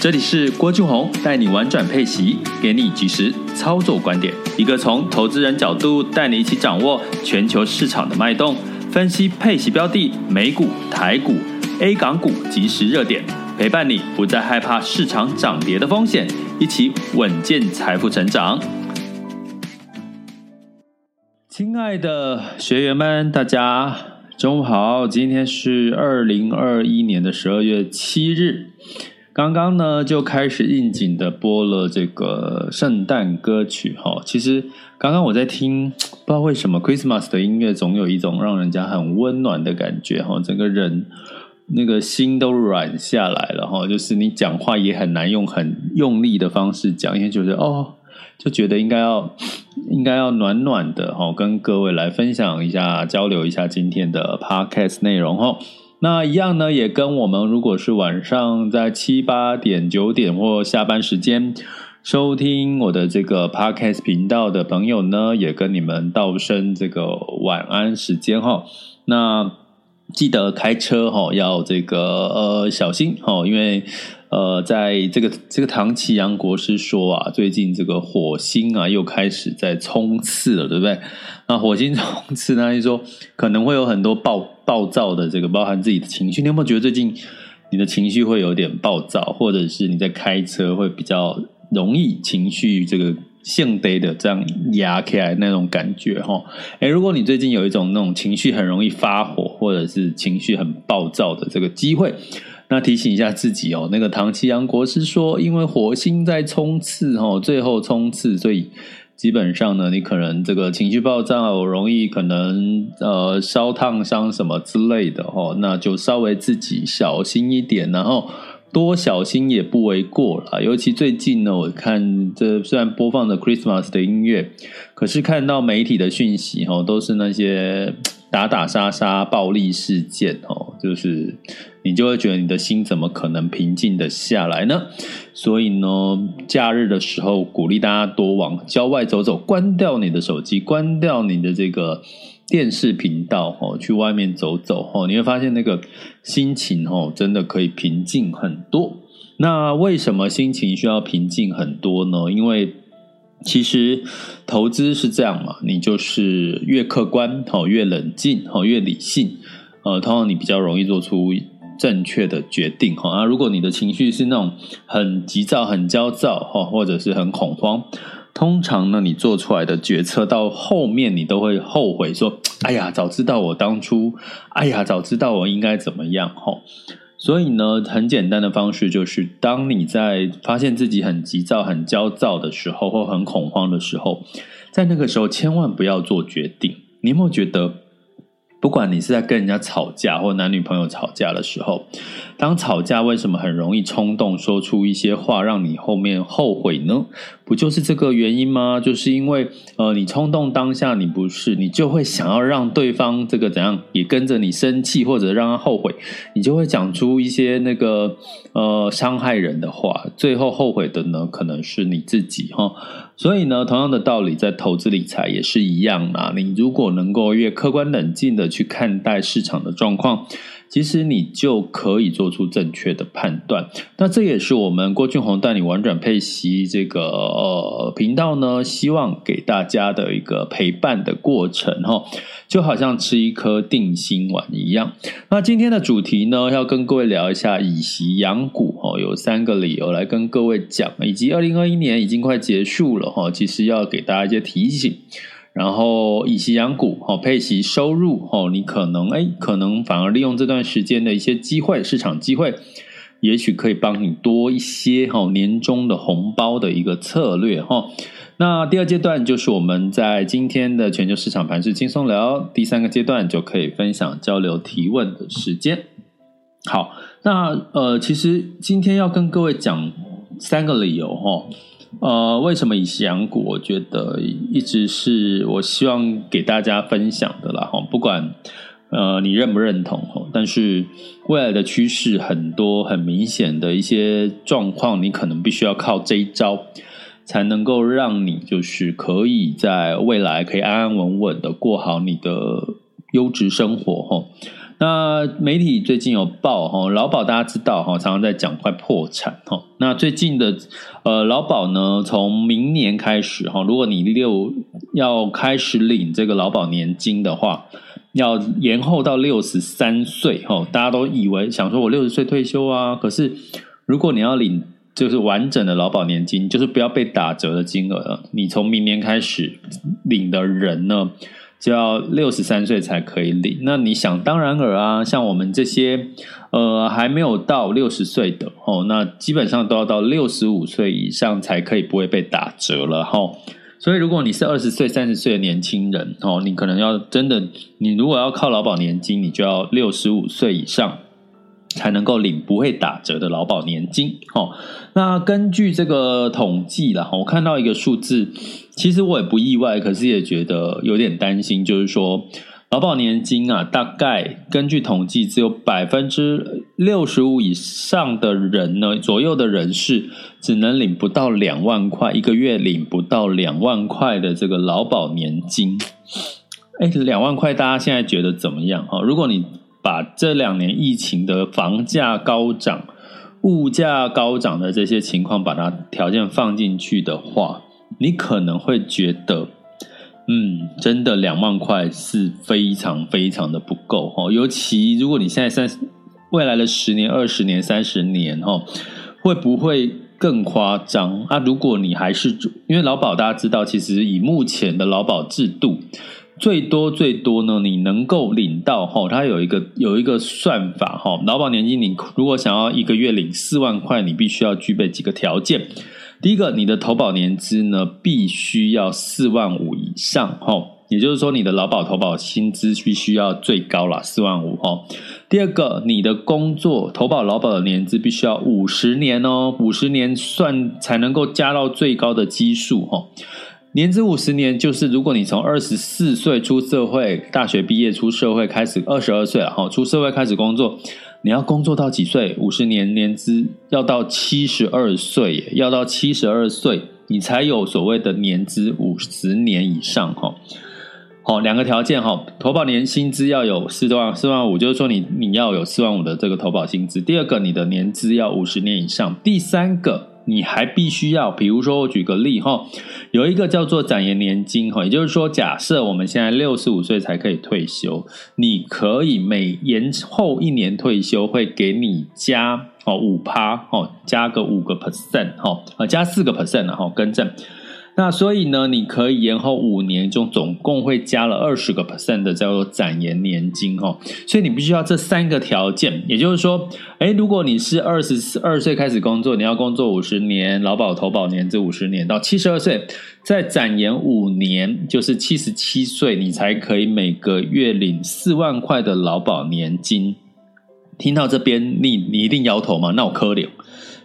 这里是郭俊宏带你玩转配息，给你及时操作观点，一个从投资人角度带你一起掌握全球市场的脉动，分析配息标的、美股、台股、A 港股即时热点。陪伴你不再害怕市场涨跌的风险，一起稳健财富成长。亲爱的学员们，大家中午好！今天是二零二一年的十二月七日，刚刚呢就开始应景的播了这个圣诞歌曲哈。其实刚刚我在听，不知道为什么 Christmas 的音乐总有一种让人家很温暖的感觉哈，整个人。那个心都软下来了哈，就是你讲话也很难用很用力的方式讲，因为觉得哦，就觉得应该要应该要暖暖的哈，跟各位来分享一下，交流一下今天的 podcast 内容哈。那一样呢，也跟我们如果是晚上在七八点、九点或下班时间收听我的这个 podcast 频道的朋友呢，也跟你们道声这个晚安时间哈。那。记得开车哈，要这个呃小心哈，因为呃，在这个这个唐綺阳国师说啊，最近这个火星啊又开始在冲刺了，对不对？那火星冲刺呢，就说可能会有很多暴暴躁的这个，包含自己的情绪。你有没有觉得最近你的情绪会有点暴躁，或者是你在开车会比较容易情绪这个？性得的这样压起来那种感觉哈，诶，如果你最近有一种那种情绪很容易发火，或者是情绪很暴躁的这个机会，那提醒一下自己哦，那个唐綺阳国师说，因为火星在冲刺哈，最后冲刺，所以基本上呢，你可能这个情绪暴躁，容易可能呃烧烫伤什么之类的哈，那就稍微自己小心一点，然后。多小心也不为过啦，尤其最近呢，我看这虽然播放着 Christmas 的音乐，可是看到媒体的讯息哦，都是那些 打打杀杀、暴力事件哦，就是你就会觉得你的心怎么可能平静的下来呢？所以呢，假日的时候鼓励大家多往郊外走走，关掉你的手机，关掉你的这个。电视频道哦，去外面走走哦，你会发现那个心情哦，真的可以平静很多。那为什么心情需要平静很多呢？因为其实投资是这样嘛，你就是越客观哦，越冷静哦，越理性，呃，通常你比较容易做出正确的决定哈。啊，如果你的情绪是那种很急躁、很焦躁哈，或者是很恐慌。通常呢，你做出来的决策到后面，你都会后悔，说：“ 哎呀，早知道我当初，哎呀，早知道我应该怎么样。”吼，所以呢，很简单的方式就是，当你在发现自己很急躁、很焦躁的时候，或很恐慌的时候，在那个时候千万不要做决定。你有没有觉得？不管你是在跟人家吵架，或男女朋友吵架的时候，当吵架为什么很容易冲动说出一些话，让你后面后悔呢？不就是这个原因吗？就是因为呃，你冲动当下你不是，你就会想要让对方这个怎样也跟着你生气，或者让他后悔，你就会讲出一些那个呃伤害人的话，最后后悔的呢，可能是你自己哈。所以呢，同样的道理，在投资理财也是一样啦。你如果能够越客观冷静的去看待市场的状况，其实你就可以做出正确的判断。那这也是我们郭俊宏带你玩转配息这个呃频道呢，希望给大家的一个陪伴的过程哈，就好像吃一颗定心丸一样。那今天的主题呢，要跟各位聊一下以息养股哦，有三个理由来跟各位讲，以及二零二一年已经快结束了哈，其实要给大家一些提醒。然后以息养股，哦，配息收入，哦，你可能，哎，可能反而利用这段时间的一些机会，市场机会，也许可以帮你多一些，哈，年终的红包的一个策略，哈。那第二阶段就是我们在今天的全球市场盘势轻松聊，第三个阶段就可以分享交流提问的时间。好，那呃，其实今天要跟各位讲三个理由，哈。呃，为什么以息养股？我觉得一直是我希望给大家分享的啦。哈，不管呃你认不认同哈，但是未来的趋势很多很明显的一些状况，你可能必须要靠这一招，才能够让你就是可以在未来可以安安稳稳的过好你的优质生活哈。那媒体最近有报哈，劳保大家知道哈，常常在讲快破产哈。那最近的呃劳保呢，从明年开始哈，如果你六要开始领这个劳保年金的话，要延后到六十三岁哈。大家都以为想说我六十岁退休啊，可是如果你要领就是完整的劳保年金，就是不要被打折的金额，你从明年开始领的人呢，就要六十三岁才可以领，那你想当然尔啊，像我们这些呃还没有到六十岁的哦，那基本上都要到六十五岁以上才可以不会被打折了哈、哦。所以如果你是二十岁、三十岁的年轻人哦，你可能要真的，你如果要靠劳保年金，你就要六十五岁以上。才能够领不会打折的劳保年金。哦，那根据这个统计啦，我看到一个数字，其实我也不意外，可是也觉得有点担心，就是说劳保年金啊，大概根据统计，只有百分之六十五以上的人呢，左右的人士只能领不到两万块，一个月领不到两万块的这个劳保年金。哎，两万块，大家现在觉得怎么样？哈，如果你把这两年疫情的房价高涨、物价高涨的这些情况，把它条件放进去的话，你可能会觉得，嗯，真的两万块是非常非常的不够哈。尤其如果你现在三未来的十年、二十年、三十年哈，会不会更夸张啊？如果你还是因为劳保，大家知道，其实以目前的劳保制度。最多最多呢，你能够领到哈，它有一个有一个算法哈，劳保年金你如果想要一个月领四万块，你必须要具备几个条件。第一个，你的投保年资呢必须要四万五以上哈，也就是说你的劳保投保薪资必须要最高啦，四万五哈。第二个，你的工作投保劳保的年资必须要五十年哦，五十年算才能够加到最高的基数哈。年资五十年，就是如果你从二十四岁出社会，大学毕业出社会开始，二十二岁了哈，出社会开始工作，你要工作到几岁？五十年年资要到七十二岁，要到七十二岁，你才有所谓的年资五十年以上哈。好，两个条件哈，投保年薪资要有四万四万五，就是说你你要有四万五的这个投保薪资。第二个，你的年资要五十年以上。第三个。你还必须要，比如说我举个例哈，有一个叫做展延年金哈，也就是说，假设我们现在六十五岁才可以退休，你可以每延后一年退休，会给你加哦五趴哦，加个五个 percent 哈，啊加四个 percent 然后更正。那所以呢，你可以延后五年，就总共会加了二十个 percent 的叫做展延年金哦。所以你必须要这三个条件，也就是说，诶，如果你是二十二岁开始工作，你要工作五十年，劳保投保年资五十年到七十二岁，再展延五年，就是七十七岁，你才可以每个月领四万块的劳保年金。听到这边，你你一定摇头吗？那我可怜。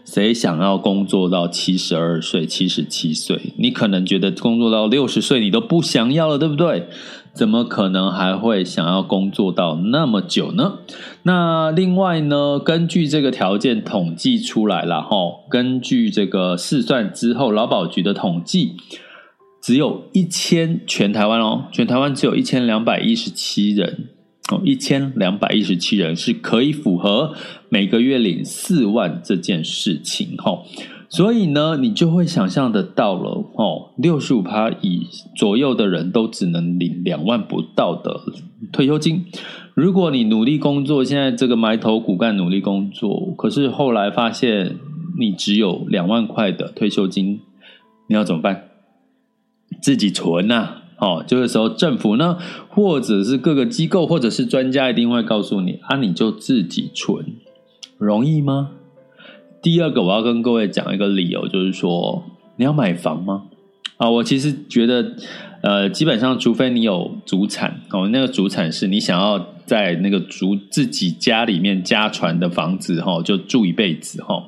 谁想要工作到七十二岁、七十七岁？你可能觉得工作到六十岁你都不想要了，对不对？怎么可能还会想要工作到那么久呢？那另外呢，根据这个条件统计出来了哈，根据这个试算之后，劳保局的统计，只有一千全台湾哦，全台湾只有一千两百一十七人哦，一千两百一十七人是可以符合每个月领四万这件事情，哈。所以呢，你就会想象得到了哦，六十五趴以左右的人都只能领两万不到的退休金。如果你努力工作，现在这个埋头苦干努力工作，可是后来发现你只有两万块的退休金，你要怎么办？自己存呐、啊，哦，这个时候政府呢，或者是各个机构，或者是专家一定会告诉你啊，你就自己存，容易吗？第二个，我要跟各位讲一个理由，就是说你要买房吗？啊，我其实觉得，呃，基本上除非你有祖产哦，那个祖产是你想要在那个祖自己家里面家传的房子哈，就住一辈子哈，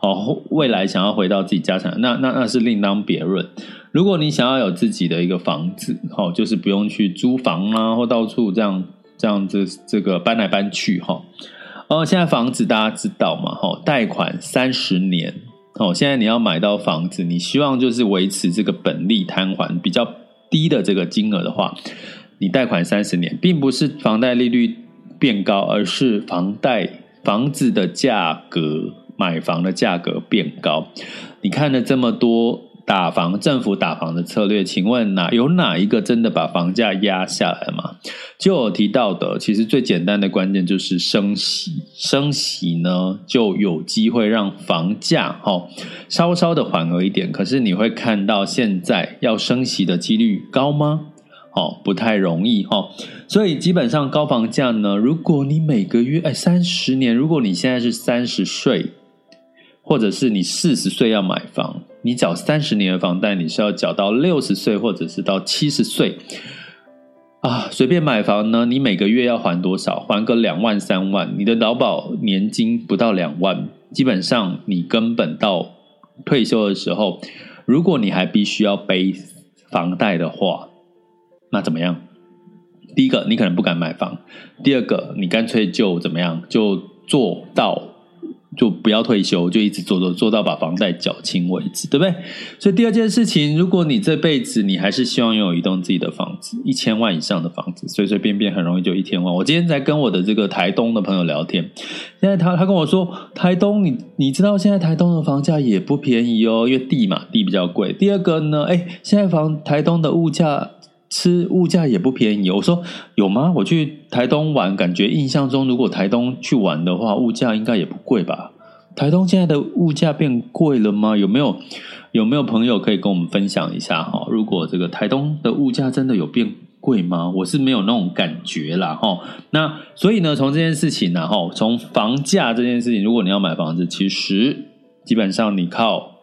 哦，未来想要回到自己家产，那那那是另当别论。如果你想要有自己的一个房子，哈，就是不用去租房啊，或到处这样这样子这个搬来搬去哈。哦，现在房子大家知道嘛？哈，贷款三十年。哦，现在你要买到房子，你希望就是维持这个本利摊还比较低的这个金额的话，你贷款三十年，并不是房贷利率变高，而是房贷房子的价格，买房的价格变高。你看了这么多。打房，政府打房的策略，请问哪有哪一个真的把房价压下来吗？就有提到的，其实最简单的关键就是升息，升息呢就有机会让房价哈稍稍的缓和一点。可是你会看到现在要升息的几率高吗？哦，不太容易哈。所以基本上高房价呢，如果你每个月哎三十年，如果你现在是三十岁，或者是你四十岁要买房。你缴三十年的房贷，你是要缴到六十岁，或者是到七十岁啊？随便买房呢，你每个月要还多少？还个两万三万，你的劳保年金不到两万，基本上你根本到退休的时候，如果你还必须要背房贷的话，那怎么样？第一个，你可能不敢买房；第二个，你干脆就怎么样，就做到。就不要退休，就一直做做做到把房贷缴清为止，对不对？所以第二件事情，如果你这辈子你还是希望拥有一栋自己的房子，一千万以上的房子，随随便便很容易就一千万。我今天在跟我的这个台东的朋友聊天，现在他他跟我说，台东你你知道现在台东的房价也不便宜哦，因为地嘛，地比较贵。第二个呢，哎，现在房台东的物价。吃物价也不便宜，我说有吗？我去台东玩，感觉印象中，如果台东去玩的话，物价应该也不贵吧？台东现在的物价变贵了吗？有没有有没有朋友可以跟我们分享一下哈？如果这个台东的物价真的有变贵吗？我是没有那种感觉啦哈。那所以呢，从这件事情呢哈，从房价这件事情，如果你要买房子，其实基本上你靠。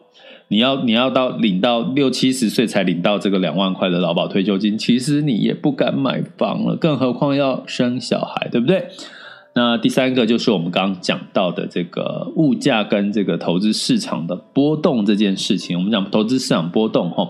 你要你要到领到六七十岁才领到这个两万块的劳保退休金，其实你也不敢买房了，更何况要生小孩，对不对？那第三个就是我们刚刚讲到的这个物价跟这个投资市场的波动这件事情。我们讲投资市场波动哈，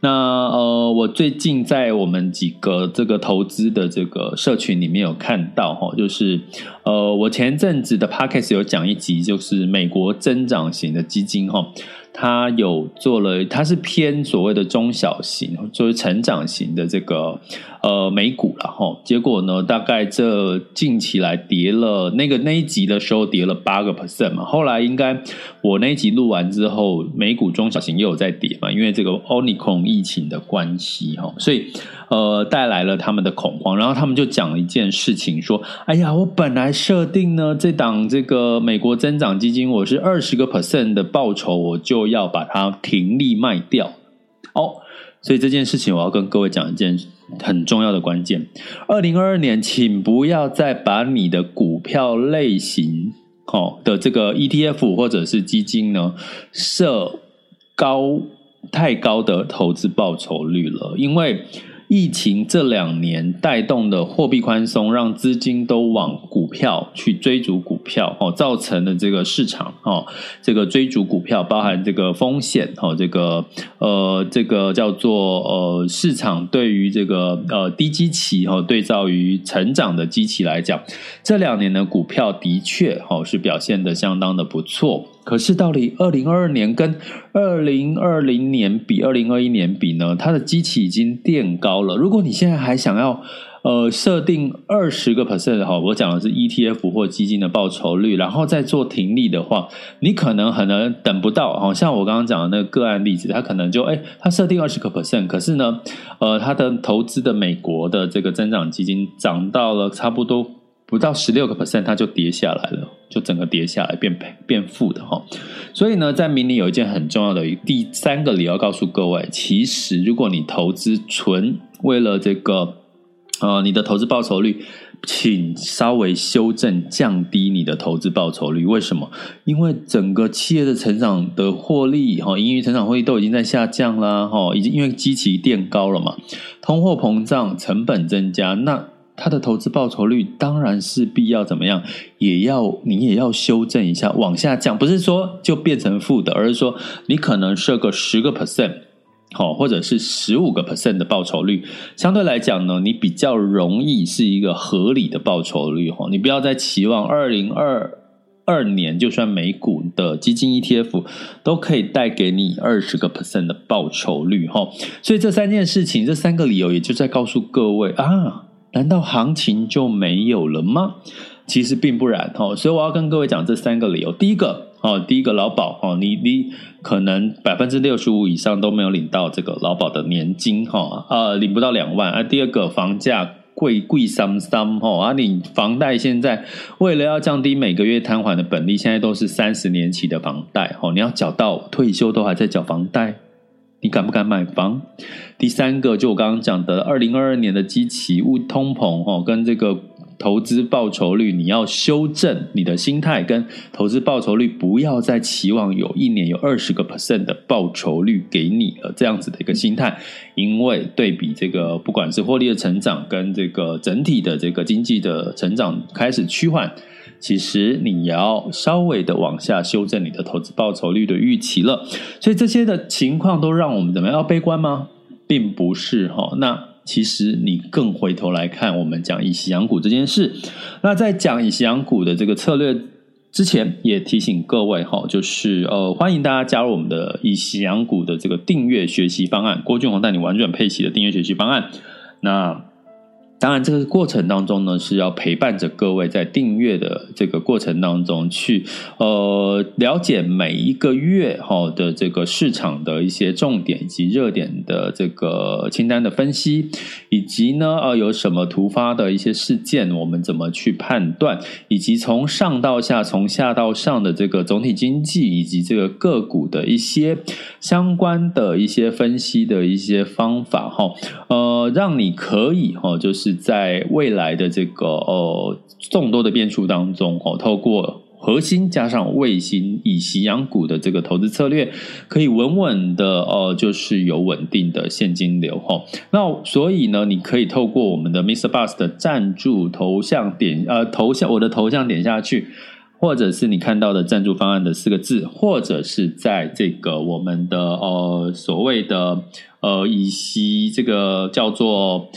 那呃，我最近在我们几个这个投资的这个社群里面有看到哈，就是呃，我前阵子的 podcast 有讲一集，就是美国增长型的基金哈。他有做了，他是偏所谓的中小型，就是成长型的这个呃美股了哈。结果呢，大概这近期来跌了，那个那一集的时候跌了八个 percent 嘛。后来应该我那一集录完之后，美股中小型又有在跌嘛，因为这个 Omicron 疫情的关系哈，所以。呃，带来了他们的恐慌，然后他们就讲了一件事情，说：“哎呀，我本来设定呢，这档这个美国增长基金，我是二十个 percent 的报酬，我就要把它停利卖掉。”哦，所以这件事情我要跟各位讲一件很重要的关键：二零二二年，请不要再把你的股票类型，哦的这个 ETF 或者是基金呢设高太高的投资报酬率了，因为。疫情这两年带动的货币宽松，让资金都往股票去追逐股票，哦，造成的这个市场，哦，这个追逐股票包含这个风险，哦，这个呃，这个叫做呃，市场对于这个呃低基期，哦，对照于成长的基期来讲，这两年的股票的确，哦，是表现得相当的不错。可是到底二零二二年跟二零二零年比，二零二一年比呢？它的基期已经垫高了。如果你现在还想要呃，设定二十个 percent 哈，我讲的是 ETF 或基金的报酬率，然后再做停利的话，你可能很难等不到，好像我刚刚讲的那个个案例子，他可能就哎，他设定二十个 percent，可是呢，呃，他的投资的美国的这个增长基金涨到了差不多不到十六个 percent，它就跌下来了，就整个跌下来变赔变负的哈。所以呢，在明年有一件很重要的第三个理由告诉各位，其实如果你投资纯为了这个。呃，你的投资报酬率，请稍微修正降低你的投资报酬率。为什么？因为整个企业的成长的获利，哈，盈余成长获利都已经在下降啦，哈，已经因为基期垫高了嘛，通货膨胀，成本增加，那它的投资报酬率当然是必要怎么样，也要你也要修正一下，往下降，不是说就变成负的，而是说你可能设个十个 percent。好，或者是十五个 percent 的报酬率，相对来讲呢，你比较容易是一个合理的报酬率哈。你不要再期望二零二二年，就算美股的基金 ETF 都可以带给你二十个 percent 的报酬率哈。所以这三件事情，这三个理由，也就在告诉各位啊，难道行情就没有了吗？其实并不然哈。所以我要跟各位讲这三个理由。第一个。哦，第一个劳保哦，你你可能百分之六十五以上都没有领到这个劳保的年金哈，呃，领不到两万啊。第二个房价贵贵三三哈，啊，你房贷现在为了要降低每个月摊还的本利，现在都是三十年期的房贷哦，你要缴到退休都还在缴房贷，你敢不敢买房？第三个就我刚刚讲的二零二二年的基期物通膨哦，跟这个。投资报酬率，你要修正你的心态，跟投资报酬率不要再期望有一年有二十个 percent 的报酬率给你了，这样子的一个心态，因为对比这个不管是获利的成长跟这个整体的这个经济的成长开始趋缓，其实你要稍微的往下修正你的投资报酬率的预期了。所以这些的情况都让我们怎么样？要悲观吗？并不是哈，那。其实你更回头来看，我们讲以息养股这件事。那在讲以息养股的这个策略之前，也提醒各位哈，就是呃，欢迎大家加入我们的以息养股的这个订阅学习方案，郭俊宏带你玩转配息的订阅学习方案。那当然，这个过程当中呢，是要陪伴着各位在订阅的这个过程当中去呃了解每一个月哈的这个市场的一些重点以及热点的这个清单的分析，以及呢呃有什么突发的一些事件，我们怎么去判断，以及从上到下、从下到上的这个总体经济以及这个个股的一些相关的一些分析的一些方法哈呃，让你可以哈就是。在未来的这个呃众多的变数当中哦，透过核心加上卫星以息养股的这个投资策略，可以稳稳的哦，就是有稳定的现金流哈。那所以呢，你可以透过我们的 Mr. Bus 的赞助头像点呃头像我的头像点下去，或者是你看到的赞助方案的四个字，或者是在这个我们的呃所谓的呃以息这个叫做。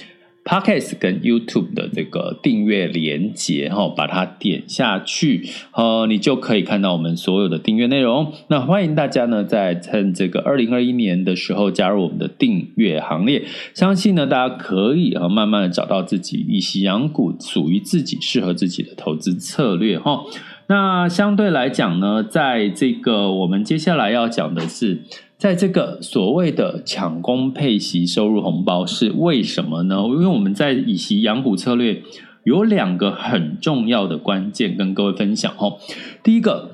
Podcast 跟 YouTube 的这个订阅连结，哈，把它点下去，呃，你就可以看到我们所有的订阅内容。那欢迎大家呢，在趁这个二零二一年的时候加入我们的订阅行列。相信呢，大家可以啊，慢慢的找到自己以息养股属于自己适合自己的投资策略，哈。那相对来讲呢，在这个我们接下来要讲的是。在这个所谓的抢攻配息收入红包是为什么呢？因为我们在以息养股策略有两个很重要的关键跟各位分享哦。第一个，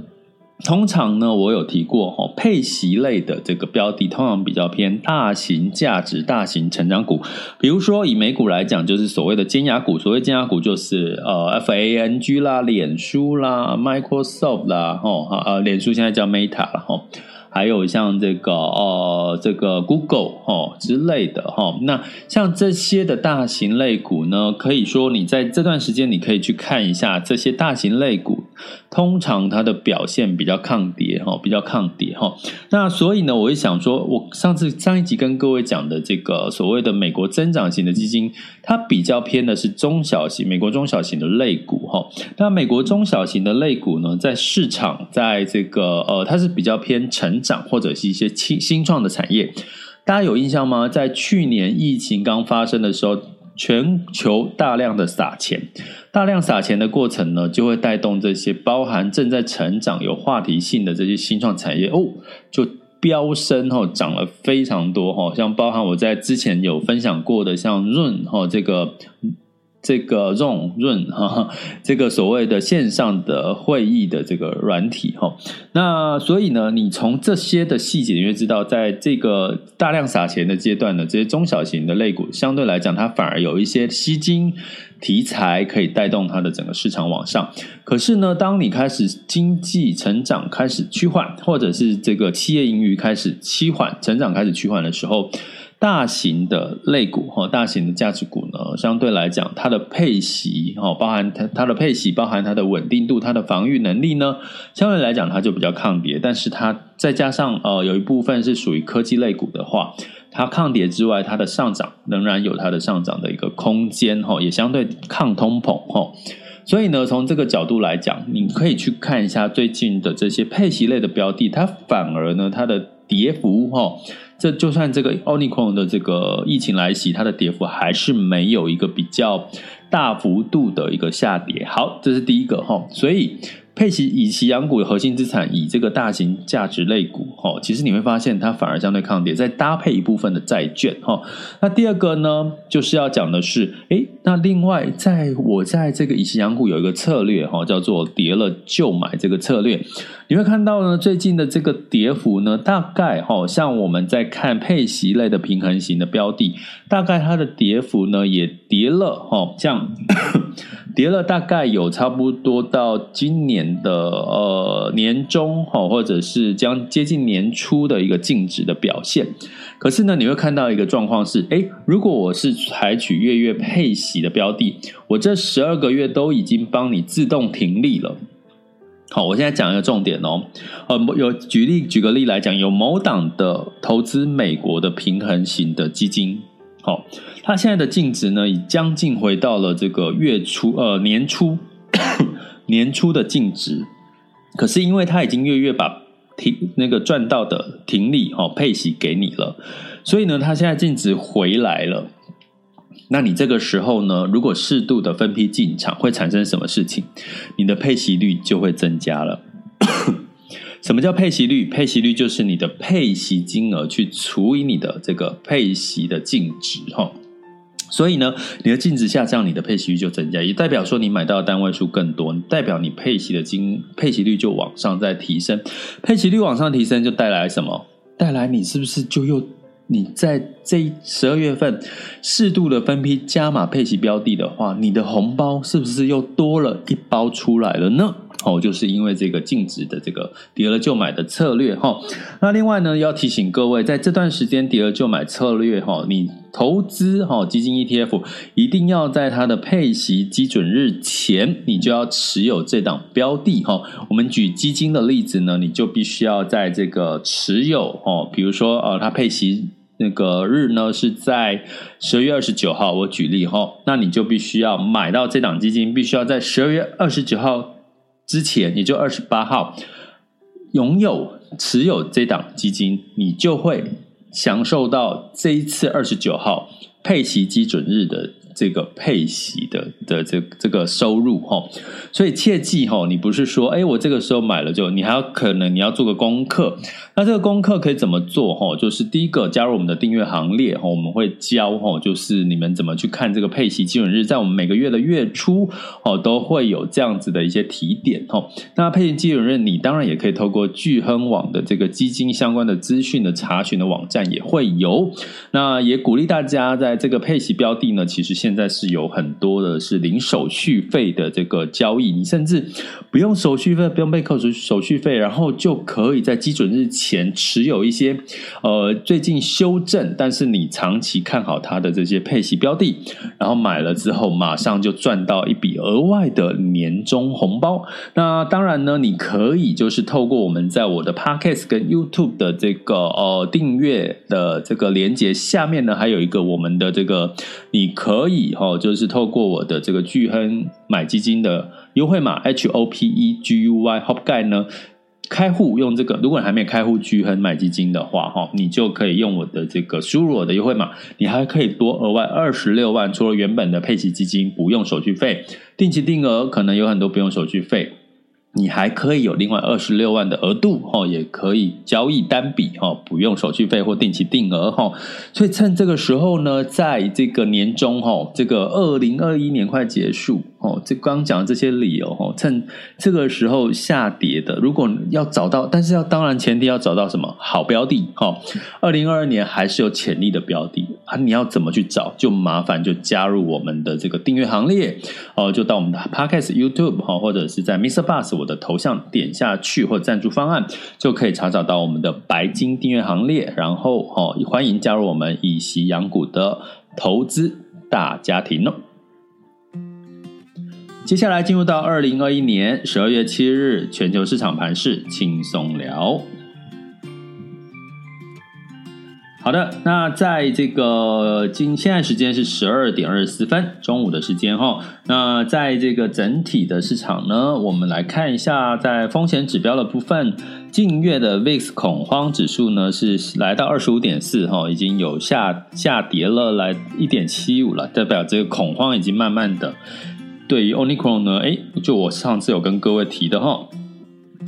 通常呢，我有提过哦，配息类的这个标的通常比较偏大型价值、大型成长股。比如说以美股来讲，就是所谓的尖牙股。所谓尖牙股就是呃，FANG 啦、脸书啦、Microsoft 啦，吼呃，脸书现在叫 Meta 了吼。还有像这个呃，这个 Google 哦之类的哈，那像这些的大型类股呢，可以说你在这段时间你可以去看一下这些大型类股。通常它的表现比较抗跌哈，比较抗跌哈。那所以呢，我会想说，我上次上一集跟各位讲的这个所谓的美国增长型的基金，它比较偏的是中小型美国中小型的类股哈。那美国中小型的类股呢，在市场在这个呃，它是比较偏成长或者是一些新新创的产业。大家有印象吗？在去年疫情刚发生的时候。全球大量的撒钱，大量撒钱的过程呢，就会带动这些包含正在成长、有话题性的这些新创产业哦，就飙升哈，涨了非常多哈，像包含我在之前有分享过的，像润哈这个。这个 Zoom 润哈，这个所谓的线上的会议的这个软体哈，那所以呢，你从这些的细节，你会知道，在这个大量撒钱的阶段呢，这些中小型的类股相对来讲，它反而有一些吸金题材可以带动它的整个市场往上。可是呢，当你开始经济成长开始趋缓，或者是这个企业盈余开始趋缓，成长开始趋缓的时候。大型的类股哈，大型的价值股呢，相对来讲，它的配息哈，包含它它的配息，包含它的稳定度，它的防御能力呢，相对来讲它就比较抗跌。但是它再加上呃，有一部分是属于科技类股的话，它抗跌之外，它的上涨仍然有它的上涨的一个空间哈，也相对抗通膨哈。所以呢，从这个角度来讲，你可以去看一下最近的这些配息类的标的，它反而呢，它的跌幅哈。这就算这个 Omicron 的这个疫情来袭，它的跌幅还是没有一个比较大幅度的一个下跌。好，这是第一个哈，所以。配息以其养股的核心资产，以这个大型价值类股，哈，其实你会发现它反而相对抗跌，再搭配一部分的债券，哈。那第二个呢，就是要讲的是，诶，那另外在我在这个以其养股有一个策略，哈，叫做跌了就买这个策略。你会看到呢，最近的这个跌幅呢，大概哈，像我们在看配息类的平衡型的标的，大概它的跌幅呢也跌了，哈，像。跌了大概有差不多到今年的呃年中哈，或者是将接近年初的一个净值的表现。可是呢，你会看到一个状况是，诶，如果我是采取月月配息的标的，我这十二个月都已经帮你自动停利了。好，我现在讲一个重点哦，呃，有举例举个例来讲，有某档的投资美国的平衡型的基金。好，它现在的净值呢，已将近回到了这个月初呃年初 年初的净值。可是因为它已经月月把停那个赚到的停利哦配息给你了，所以呢，它现在净值回来了。那你这个时候呢，如果适度的分批进场，会产生什么事情？你的配息率就会增加了。什么叫配息率？配息率就是你的配息金额去除以你的这个配息的净值，哈。所以呢，你的净值下降，你的配息率就增加，也代表说你买到的单位数更多，代表你配息的金配息率就往上再提升。配息率往上提升，就带来什么？带来你是不是就又你在这十二月份适度的分批加码配息标的的话，你的红包是不是又多了一包出来了呢？哦，就是因为这个净值的这个跌了就买的策略哈。那另外呢，要提醒各位，在这段时间跌了就买策略哈，你投资哈基金 ETF 一定要在它的配息基准日前，你就要持有这档标的哈。我们举基金的例子呢，你就必须要在这个持有哦，比如说呃，它配息那个日呢是在十二月二十九号，我举例哈，那你就必须要买到这档基金，必须要在十二月二十九号。之前也就二十八号拥有持有这档基金，你就会享受到这一次二十九号配息基准日的。这个配息的的这这个收入哈，所以切记哈，你不是说哎，我这个时候买了就，你还要可能你要做个功课。那这个功课可以怎么做哈？就是第一个加入我们的订阅行列哈，我们会教哈，就是你们怎么去看这个配息基准日，在我们每个月的月初哦，都会有这样子的一些提点哈。那配息基准日，你当然也可以透过聚亨网的这个基金相关的资讯的查询的网站也会有。那也鼓励大家在这个配息标的呢，其实现在是有很多的是零手续费的这个交易，你甚至不用手续费，不用被扣除手续费，然后就可以在基准日期前持有一些呃最近修正，但是你长期看好它的这些配息标的，然后买了之后马上就赚到一笔额外的年终红包。那当然呢，你可以就是透过我们在我的 Podcast 跟 YouTube 的这个呃订阅的这个连接下面呢，还有一个我们的这个你可以。以后就是透过我的这个巨亨买基金的优惠码 H O P E G U Y Hop Guy 呢，开户用这个，如果你还没有开户巨亨买基金的话，哈，你就可以用我的这个输入我的优惠码，你还可以多额外二十六万，除了原本的配息基金不用手续费，定期定额可能有很多不用手续费。你还可以有另外二十六万的额度哈，也可以交易单笔哈，不用手续费或定期定额哈。所以趁这个时候呢，在这个年终哈，这个二零二一年快结束哦，这刚讲的这些理由哦，趁这个时候下跌的，如果要找到，但是要当然前提要找到什么好标的哈。二零二二年还是有潜力的标的啊，你要怎么去找？就麻烦就加入我们的这个订阅行列哦，就到我们的 Podcast YouTube 哈，或者是在 Mr. Bus。我的头像点下去或赞助方案，就可以查找到我们的白金订阅行列，然后哦，欢迎加入我们以息养股的投资大家庭哦。接下来进入到二零二一年十二月七日全球市场盘势轻松聊。好的，那在这个今现在时间是十二点二十四分，中午的时间哈。那在这个整体的市场呢，我们来看一下，在风险指标的部分，近月的 VIX 恐慌指数呢是来到二十五点四哈，已经有下下跌了来一点七五了，代表这个恐慌已经慢慢的对于 Omicron 呢，哎，就我上次有跟各位提的哈，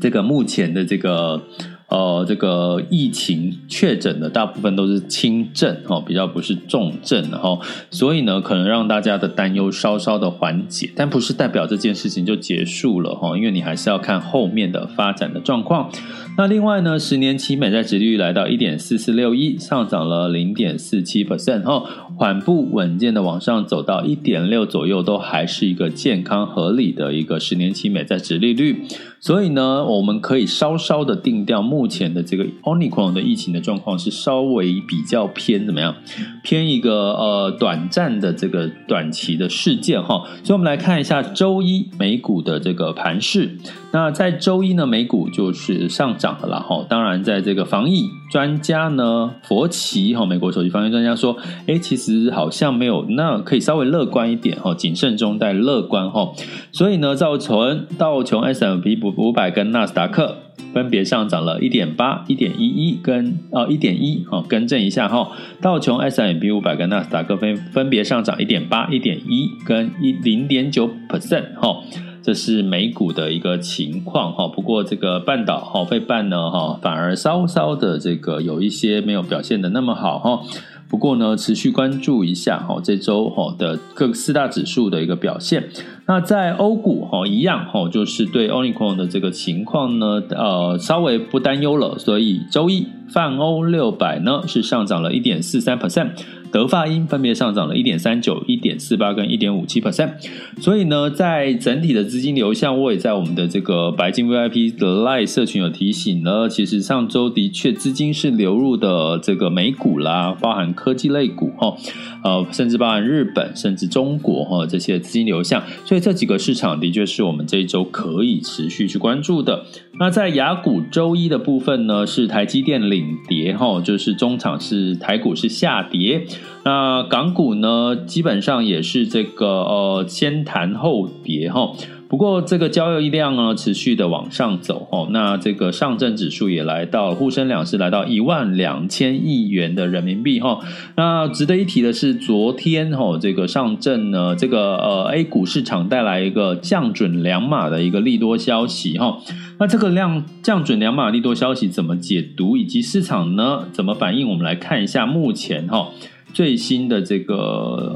这个目前的这个。呃，这个疫情确诊的大部分都是轻症哈，比较不是重症哈，所以呢，可能让大家的担忧稍稍的缓解，但不是代表这件事情就结束了哈，因为你还是要看后面的发展的状况。那另外呢，十年期美债殖率来到一点四四六一，上涨了零点四七 percent 哈，缓步稳健的往上走到一点六左右，都还是一个健康合理的一个十年期美债殖利率。所以呢，我们可以稍稍的定调，目前的这个 Omicron 的疫情的状况是稍微比较偏怎么样？偏一个呃短暂的这个短期的事件哈。所以我们来看一下周一美股的这个盘势。那在周一呢，美股就是上涨了啦哈。当然，在这个防疫专家呢，佛奇哈，美国首席防疫专家说，诶，其实好像没有，那可以稍微乐观一点哈，谨慎中带乐观哈。所以呢，造成道琼 S&P 不。五百跟纳斯达克分别上涨了一点八、一点一一跟呃一点一，哦，更正一下哈。道琼 S M P 五百跟纳斯达克分分别上涨一点八、一点一跟一零点九 percent 哈。这是美股的一个情况哈。不过这个半岛哈费半呢哈，反而稍稍的这个有一些没有表现的那么好哈。不过呢，持续关注一下哈，这周哈的各四大指数的一个表现。那在欧股哈一样哈，就是对 Omicron 的这个情况呢，呃，稍微不担忧了。所以周一泛欧六百呢是上涨了一点四三 percent。德发英分别上涨了一点三九、一点四八跟一点五七 percent，所以呢，在整体的资金流向，我也在我们的这个白金 VIP 的 Live 社群有提醒呢。其实上周的确资金是流入的这个美股啦，包含科技类股哈，呃，甚至包含日本，甚至中国哈这些资金流向，所以这几个市场的确是我们这一周可以持续去关注的。那在雅股周一的部分呢，是台积电领跌哈，就是中场是台股是下跌。那港股呢，基本上也是这个呃先弹后跌哈。不过这个交易量呢，持续的往上走哈。那这个上证指数也来到沪深两市来到一万两千亿元的人民币哈。那值得一提的是，昨天哈这个上证呢，这个呃 A 股市场带来一个降准两码的一个利多消息哈。那这个量降准两码利多消息怎么解读，以及市场呢怎么反应？我们来看一下目前哈最新的这个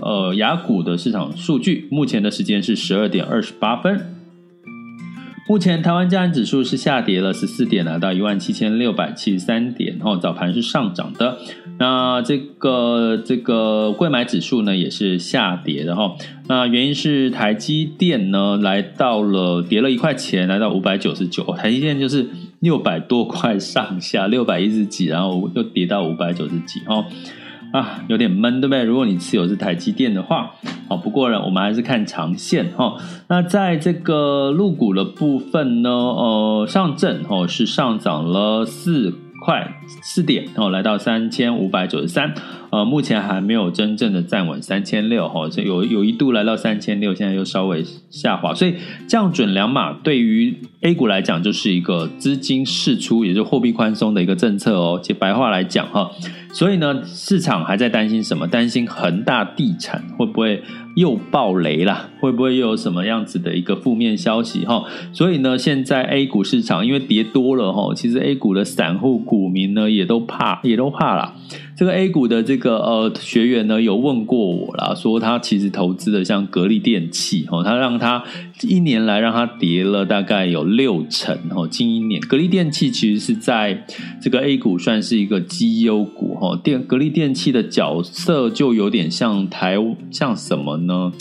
呃雅股的市场数据。目前的时间是十二点二十八分。目前台湾加权指数是下跌了十四点，来到一万七千六百七十三点。哦，早盘是上涨的。那这个这个柜买指数呢也是下跌的哈。那原因是台积电呢来到了跌了一块钱，来到五百九十九。台积电就是六百多块上下，六百一十几，然后又跌到五百九十几哈。啊，有点闷，对不对？如果你持有是台积电的话，好，不过呢，我们还是看长线哦。那在这个入股的部分呢，呃，上证哦是上涨了四块四点哦，来到三千五百九十三。呃，目前还没有真正的站稳三千六哈，所以有有一度来到三千六，现在又稍微下滑。所以降准两码对于 A 股来讲就是一个资金释出，也就是货币宽松的一个政策哦。其实白话来讲哈，所以呢，市场还在担心什么？担心恒大地产会不会？又爆雷了，会不会又有什么样子的一个负面消息哈？所以呢，现在 A 股市场因为跌多了哈，其实 A 股的散户股民呢也都怕，也都怕了。这个 A 股的这个呃学员呢有问过我啦，说他其实投资的像格力电器哦，他让他一年来让他跌了大概有六成哦，近一年格力电器其实是在这个 A 股算是一个绩优股哦，电格力电器的角色就有点像台像什么呢？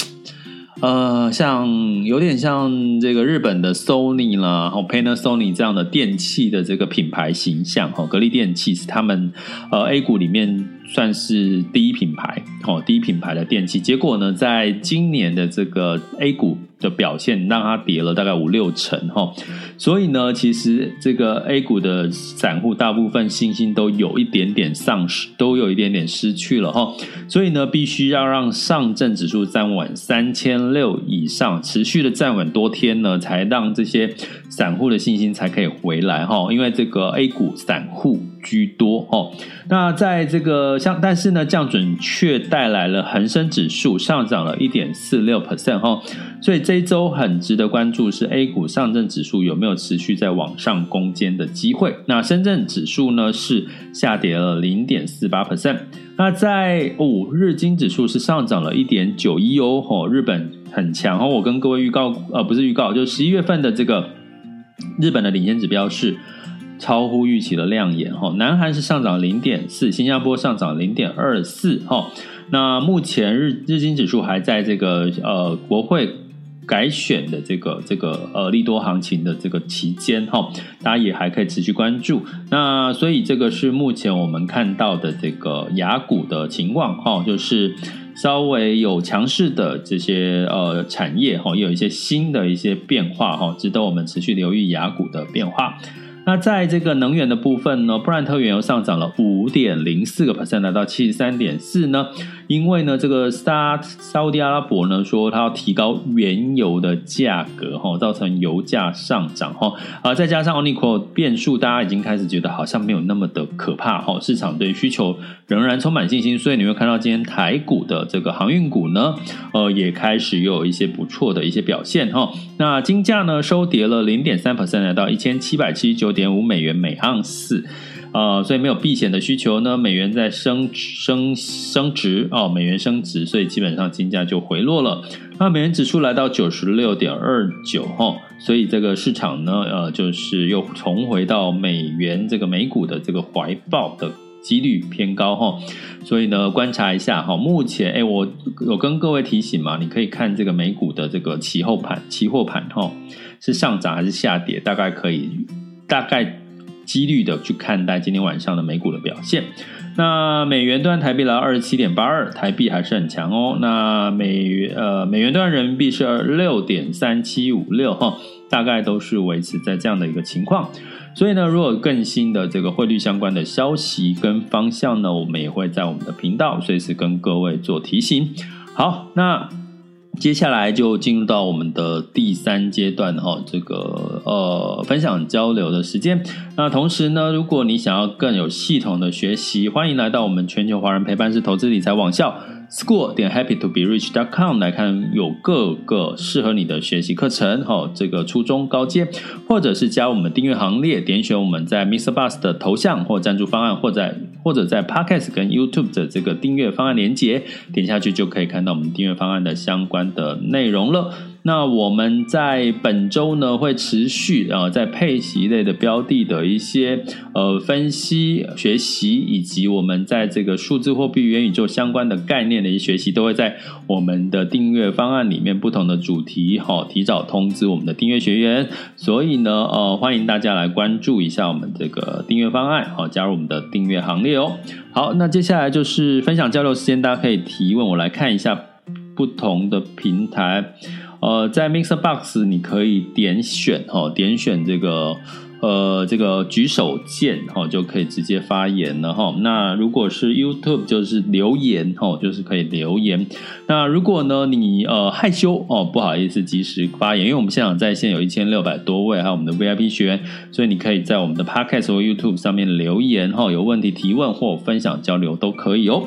呃，像有点像这个日本的 Sony 啦，哦 Panasonic 这样的电器的这个品牌形象，哈，格力电器是他们呃 A 股里面算是第一品牌，哦，第一品牌的电器。结果呢，在今年的这个 A 股。的表现让它跌了大概五六成哈，所以呢，其实这个 A 股的散户大部分信心都有一点点丧失，都有一点点失去了哈，所以呢，必须要让上证指数站稳三千六以上，持续的站稳多天呢，才让这些散户的信心才可以回来哈，因为这个 A 股散户居多哦。那在这个像，但是呢，降准却带来了恒生指数上涨了一点四六 percent 哈，所以这一周很值得关注是 A 股上证指数有没有持续在往上攻坚的机会。那深圳指数呢是下跌了零点四八 percent。那在哦，日经指数是上涨了一点九一哦，哦，日本很强哦。我跟各位预告，呃，不是预告，就是十一月份的这个日本的领先指标是。超乎预期的亮眼哈，南韩是上涨零点四，新加坡上涨零点二四哈。那目前日日经指数还在这个呃国会改选的这个这个呃利多行情的这个期间哈，大家也还可以持续关注。那所以这个是目前我们看到的这个雅股的情况哈，就是稍微有强势的这些呃产业哈，也有一些新的一些变化哈，值得我们持续留意雅股的变化。那在这个能源的部分呢，布兰特原油上涨了五点零四个 percent，来到七十三点四呢。因为呢，这个沙沙乌地阿拉伯呢说，它要提高原油的价格，哈，造成油价上涨，哈，啊，再加上奥尼克变数，大家已经开始觉得好像没有那么的可怕，哈，市场对需求仍然充满信心，所以你会看到今天台股的这个航运股呢，呃，也开始有一些不错的一些表现，哈。那金价呢收跌了零点三 percent，来到一千七百七十九点五美元每盎司。呃，所以没有避险的需求呢，美元在升升升值哦，美元升值，所以基本上金价就回落了。那美元指数来到九十六点二九哈，所以这个市场呢，呃，就是又重回到美元这个美股的这个怀抱的几率偏高哈。所以呢，观察一下哈，目前哎，我有跟各位提醒嘛，你可以看这个美股的这个期后盘、期货盘哈，是上涨还是下跌，大概可以大概。几率的去看待今天晚上的美股的表现。那美元兑台币来到二十七点八二，台币还是很强哦。那美元呃美元兑人民币是六点三七五六哈，大概都是维持在这样的一个情况。所以呢，如果更新的这个汇率相关的消息跟方向呢，我们也会在我们的频道随时跟各位做提醒。好，那。接下来就进入到我们的第三阶段哈，这个呃分享交流的时间。那同时呢，如果你想要更有系统的学习，欢迎来到我们全球华人陪伴式投资理财网校。School 点 happytoberich. 点 com 来看有各个适合你的学习课程，哈，这个初中高阶，或者是加我们订阅行列，点选我们在 Mr. Bus 的头像或赞助方案，或在或者在 Podcast 跟 YouTube 的这个订阅方案连接，点下去就可以看到我们订阅方案的相关的内容了。那我们在本周呢，会持续啊，在配息类的标的的一些呃分析学习，以及我们在这个数字货币元宇宙相关的概念的一些学习，都会在我们的订阅方案里面不同的主题哈，提早通知我们的订阅学员。所以呢，呃，欢迎大家来关注一下我们这个订阅方案，好，加入我们的订阅行列哦。好，那接下来就是分享交流时间，大家可以提问，我来看一下不同的平台。呃，在 Mixer Box 你可以点选哦，点选这个呃这个举手键哈，就可以直接发言了哈。那如果是 YouTube 就是留言哈，就是可以留言。那如果呢你呃害羞哦，不好意思及时发言，因为我们现场在线有一千六百多位，还有我们的 VIP 学员，所以你可以在我们的 Podcast 或 YouTube 上面留言哈，有问题提问或分享交流都可以哦。